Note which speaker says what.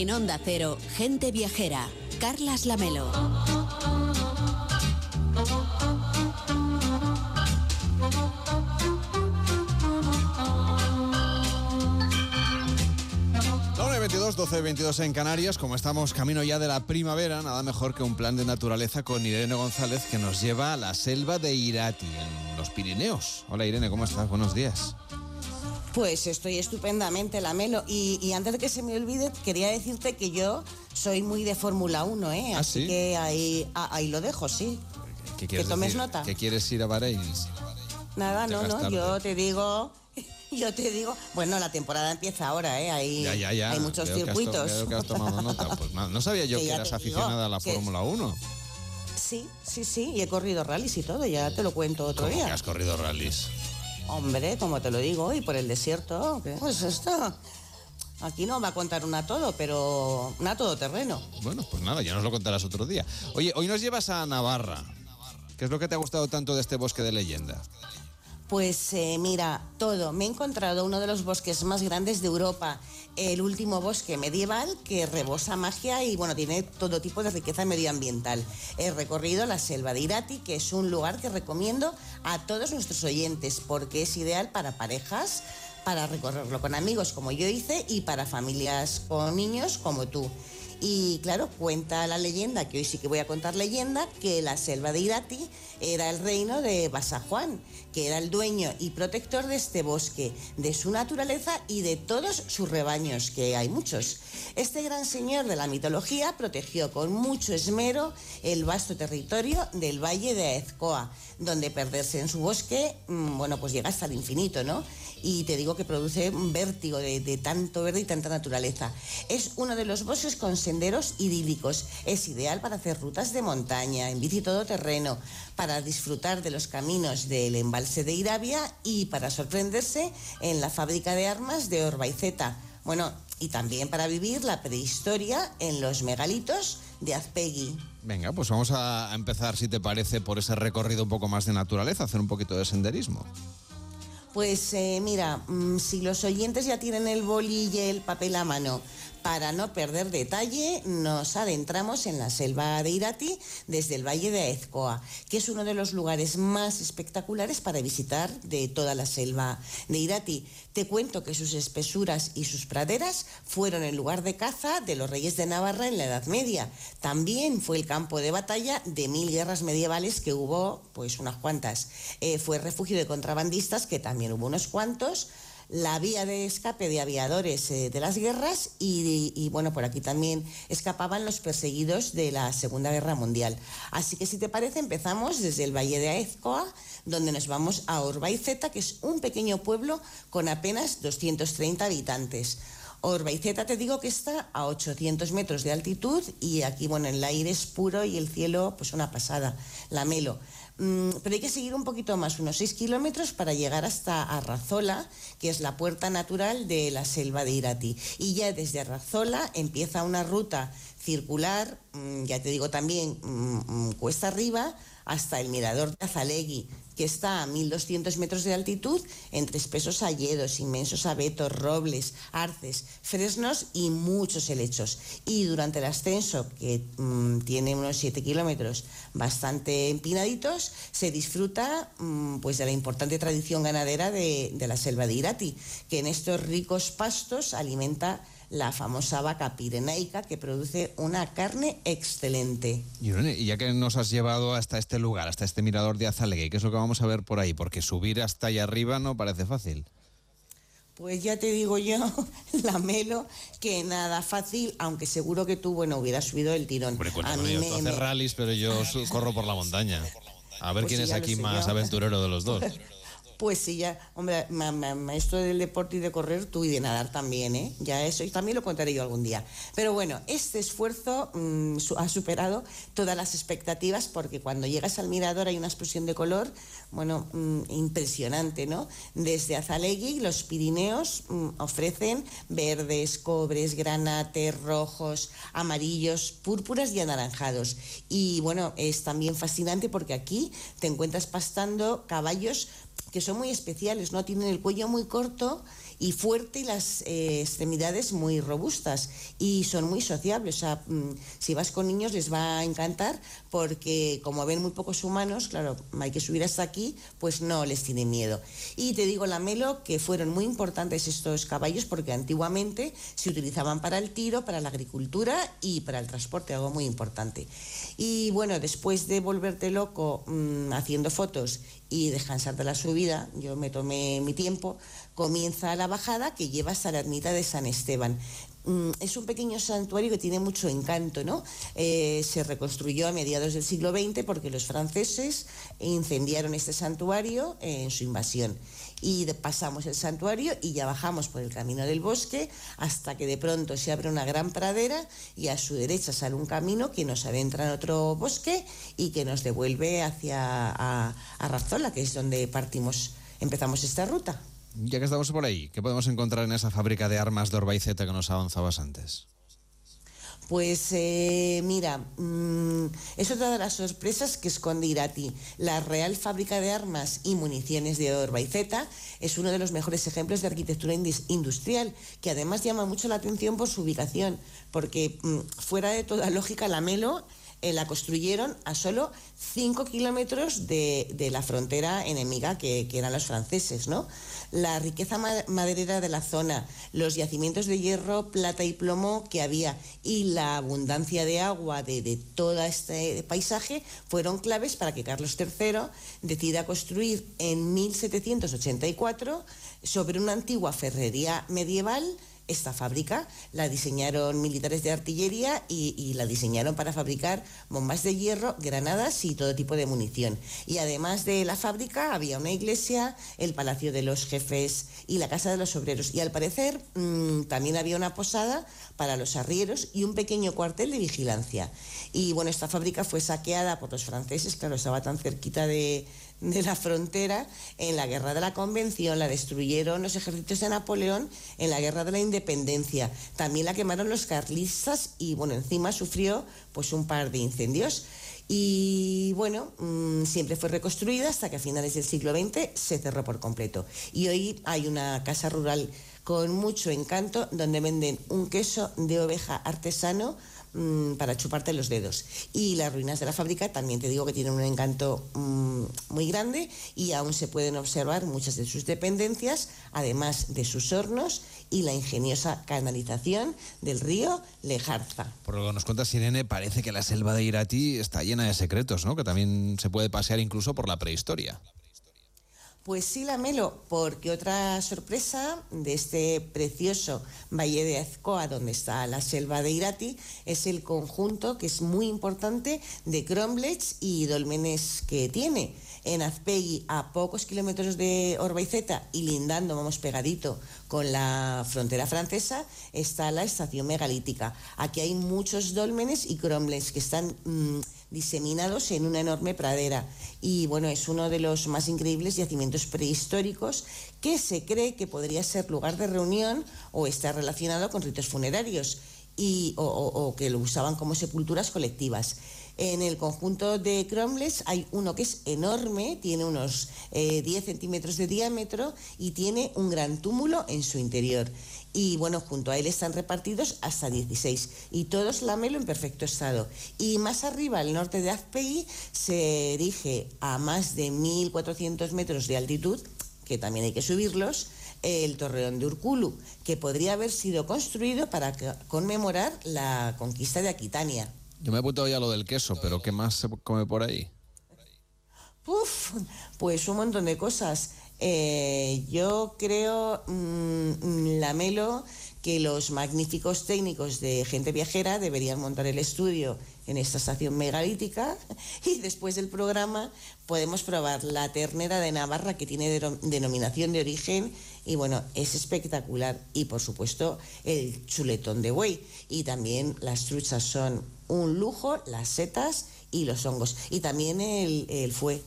Speaker 1: En Onda Cero, Gente Viajera, Carlas Lamelo.
Speaker 2: La 22, 12, 22 en Canarias, como estamos camino ya de la primavera, nada mejor que un plan de naturaleza con Irene González que nos lleva a la selva de Irati, en los Pirineos. Hola Irene, ¿cómo estás? Buenos días.
Speaker 3: Pues estoy estupendamente, Lamelo. Y, y antes de que se me olvide, quería decirte que yo soy muy de Fórmula 1, ¿eh?
Speaker 2: ¿Ah,
Speaker 3: Así
Speaker 2: sí?
Speaker 3: que ahí, ah, ahí lo dejo, sí.
Speaker 2: ¿Qué quieres
Speaker 3: Que tomes
Speaker 2: decir?
Speaker 3: nota.
Speaker 2: ¿Que quieres ir a Bahrein?
Speaker 3: Nada, no, no,
Speaker 2: tarde.
Speaker 3: yo te digo, yo te digo, bueno, la temporada empieza ahora, ¿eh? Hay,
Speaker 2: Ya, ya, ya.
Speaker 3: hay muchos
Speaker 2: Veo que has to-
Speaker 3: circuitos.
Speaker 2: que has tomado nota. Pues nada, no sabía yo
Speaker 3: Que
Speaker 2: eras
Speaker 3: digo
Speaker 2: aficionada a la Fórmula 1.
Speaker 3: Sí, sí, sí, y he corrido rallies y todo, ya te lo cuento otro
Speaker 2: ¿Cómo que
Speaker 3: día.
Speaker 2: has corrido rallies?
Speaker 3: Hombre, como te lo digo, y por el desierto, ¿qué? pues esto, aquí no va a contar una todo, pero una todoterreno.
Speaker 2: Bueno, pues nada, ya nos lo contarás otro día. Oye, hoy nos llevas a Navarra. ¿Qué es lo que te ha gustado tanto de este bosque de leyenda?
Speaker 3: Pues eh, mira, todo. Me he encontrado uno de los bosques más grandes de Europa, el último bosque medieval que rebosa magia y bueno, tiene todo tipo de riqueza medioambiental. He recorrido la selva de Irati, que es un lugar que recomiendo a todos nuestros oyentes porque es ideal para parejas, para recorrerlo con amigos como yo hice y para familias con niños como tú. Y claro, cuenta la leyenda, que hoy sí que voy a contar leyenda, que la selva de Irati era el reino de Basajuan, que era el dueño y protector de este bosque, de su naturaleza y de todos sus rebaños, que hay muchos. Este gran señor de la mitología protegió con mucho esmero el vasto territorio del valle de Aezcoa, donde perderse en su bosque, mm, bueno, pues llega hasta el infinito, ¿no? Y te digo que produce un vértigo de, tanto verde y tanta naturaleza. Es uno de los bosques senderos idílicos. Es ideal para hacer rutas de montaña, en bici todoterreno, para disfrutar de los caminos del embalse de Irabia y para sorprenderse en la fábrica de armas de Orbaiceta. Bueno, y también para vivir la prehistoria en los megalitos de Azpegui.
Speaker 2: Venga, pues vamos a empezar, si te parece, por ese recorrido un poco más de naturaleza, hacer un poquito de senderismo.
Speaker 3: Pues eh, mira, mm, si los oyentes ya tienen el boli y el papel a mano, para no perder detalle, nos adentramos en la selva de Irati desde el valle de Aezcoa, que es uno de los lugares más espectaculares para visitar de toda la selva de Irati. Te cuento que sus espesuras y sus praderas fueron el lugar de caza de los reyes de Navarra en la Edad Media. También fue el campo de batalla de mil guerras medievales que hubo, pues unas cuantas. Eh, fue refugio de contrabandistas, que también hubo unos cuantos la vía de escape de aviadores eh, de las guerras y, bueno, por aquí también escapaban los perseguidos de la Segunda Guerra Mundial. Así que si te parece empezamos desde el Valle de Aezcoa, donde nos vamos a Orbaiceta, que es un pequeño pueblo con apenas 230 habitantes. Orbaiceta te digo que está a 800 metros de altitud y aquí, bueno, el aire es puro y el cielo, pues una pasada, la melo. Mm, pero hay que seguir un poquito más, unos 6 kilómetros para llegar hasta Arrazola, que es la puerta natural de la selva de Irati. Y ya desde Arrazola empieza una ruta circular, mm, ya te digo también, mm, cuesta arriba, hasta el mirador de Azalegui, que está a 1200 metros de altitud, entre espesos hayedos, inmensos abetos, robles, arces, fresnos y muchos helechos. Y durante el ascenso, que mm, tiene unos 7 kilómetros bastante empinaditos, se disfruta mm, pues de la importante tradición ganadera de, de la selva de Irati, que en estos ricos pastos alimenta la famosa vaca pirenaica que produce una carne excelente.
Speaker 2: Y ya que nos has llevado hasta este lugar, hasta este mirador de Azalegui, ¿qué es lo que vamos a ver por ahí? Porque subir hasta allá arriba no parece fácil.
Speaker 3: Pues ya te digo yo, la melo, que nada fácil, aunque seguro que tú, bueno, hubieras subido el tirón.
Speaker 2: Hombre,
Speaker 3: A
Speaker 2: cuéntame,
Speaker 3: mí
Speaker 2: yo,
Speaker 3: me-
Speaker 2: tú haces
Speaker 3: me-
Speaker 2: rallies, pero yo su- corro por la montaña. A ver
Speaker 3: Pues
Speaker 2: quién
Speaker 3: sí,
Speaker 2: es aquí más
Speaker 3: yo.
Speaker 2: aventurero de los dos.
Speaker 3: Pues sí, ya, hombre, ma- ma- maestro del deporte y de correr, tú y de nadar también, ¿eh? Ya eso, y también lo contaré yo algún día. Pero bueno, este esfuerzo mm, ha superado todas las expectativas porque cuando llegas al mirador hay una explosión de color, bueno, mm, impresionante, ¿no? Desde Azalegui, los Pirineos mm, ofrecen verdes, cobres, granates, rojos, amarillos, púrpuras y anaranjados. Y bueno, es también fascinante porque aquí te encuentras pastando caballos que son muy especiales, ¿no? Tienen el cuello muy corto y fuerte y las eh, extremidades muy robustas y son muy sociables. O sea, mm, si vas con niños les va a encantar porque como ven muy pocos humanos, claro, hay que subir hasta aquí, pues no les tiene miedo. Y te digo, la Melo, que fueron muy importantes estos caballos porque antiguamente se utilizaban para el tiro, para la agricultura y para el transporte, algo muy importante. Y bueno, después de volverte loco mm, haciendo fotos y descansar de la subida, yo me tomé mi tiempo, comienza la bajada que lleva hasta la ermita de San Esteban. Mm, es un pequeño santuario que tiene mucho encanto, ¿no? Eh, se reconstruyó a mediados del siglo XX porque los franceses incendiaron este santuario en su invasión. Y pasamos el santuario y ya bajamos por el camino del bosque hasta que de pronto se abre una gran pradera y a su derecha sale un camino que nos adentra en otro bosque y que nos devuelve hacia a, a Razzola, que es donde partimos, empezamos esta ruta.
Speaker 2: Ya que estamos por ahí, ¿qué podemos encontrar en esa fábrica de armas de Orbaiceta que nos avanzabas antes?
Speaker 3: Pues eh, mira, mm, es otra de las sorpresas que esconde Irati. La Real Fábrica de Armas y Municiones de Orbaiceta es uno de los mejores ejemplos de arquitectura industrial, que además llama mucho la atención por su ubicación, porque mm, fuera de toda lógica la Melo eh, la construyeron a solo 5 kilómetros de, la frontera enemiga que, eran los franceses, ¿no? La riqueza maderera de la zona, los yacimientos de hierro, plata y plomo que había y la abundancia de agua de, de todo este paisaje fueron claves para que Carlos III decida construir en 1784 sobre una antigua ferrería medieval esta fábrica. La diseñaron militares de artillería y, la diseñaron para fabricar bombas de hierro, granadas y todo tipo de munición. Y además de la fábrica había una iglesia, el Palacio de los Jefes y la Casa de los Obreros. Y al parecer mm, también había una posada para los arrieros y un pequeño cuartel de vigilancia. Y bueno, esta fábrica fue saqueada por los franceses, claro, estaba tan cerquita de, de la frontera en la guerra de la Convención, la destruyeron los ejércitos de Napoleón en la guerra de la Independencia, también la quemaron los carlistas y bueno, encima sufrió pues un par de incendios. Y bueno, mm, siempre fue reconstruida hasta que a finales del siglo XX se cerró por completo. Y hoy hay una casa rural con mucho encanto donde venden un queso de oveja artesano Mm, para chuparte los dedos. Y las ruinas de la fábrica también te digo que tienen un encanto mm, muy grande y aún se pueden observar muchas de sus dependencias, además de sus hornos y la ingeniosa canalización del río Lejarza.
Speaker 2: Por lo que nos cuenta Sirene, parece que la selva de Irati está llena de secretos, ¿no? Que también se puede pasear incluso por la prehistoria.
Speaker 3: Pues sí, Lamelo, porque otra sorpresa de este precioso Valle de Azcoa, donde está la selva de Irati, es el conjunto que es muy importante de cromlechs y dolmenes que tiene. En Azpegui, a pocos kilómetros de Orbaiceta y lindando, vamos pegadito con la frontera francesa, está la estación megalítica. Aquí hay muchos dolmenes y cromlechs que están... Mm, diseminados en una enorme pradera. Y bueno, es uno de los más increíbles yacimientos prehistóricos que se cree que podría ser lugar de reunión o estar relacionado con ritos funerarios y, o, que lo usaban como sepulturas colectivas. En el conjunto de Cromles hay uno que es enorme, tiene unos 10 eh, centímetros de diámetro y tiene un gran túmulo en su interior y bueno, junto a él están repartidos hasta 16 y todos lamelo en perfecto estado. Y más arriba, al norte de Azpegui, se erige a más de 1.400 metros de altitud, que también hay que subirlos, el torreón de Urculu, que podría haber sido construido para conmemorar la conquista de Aquitania.
Speaker 2: Yo me he apuntado ya lo del queso, pero ¿qué más se come por ahí?
Speaker 3: Uf, pues un montón de cosas. Eh, yo creo, mm, Lamelo, que los magníficos técnicos de gente viajera deberían montar el estudio en esta estación megalítica y después del programa podemos probar la ternera de Navarra que tiene denominación de origen y bueno, es espectacular y por supuesto el chuletón de buey y también las truchas son un lujo, las setas y los hongos. Y también el, fue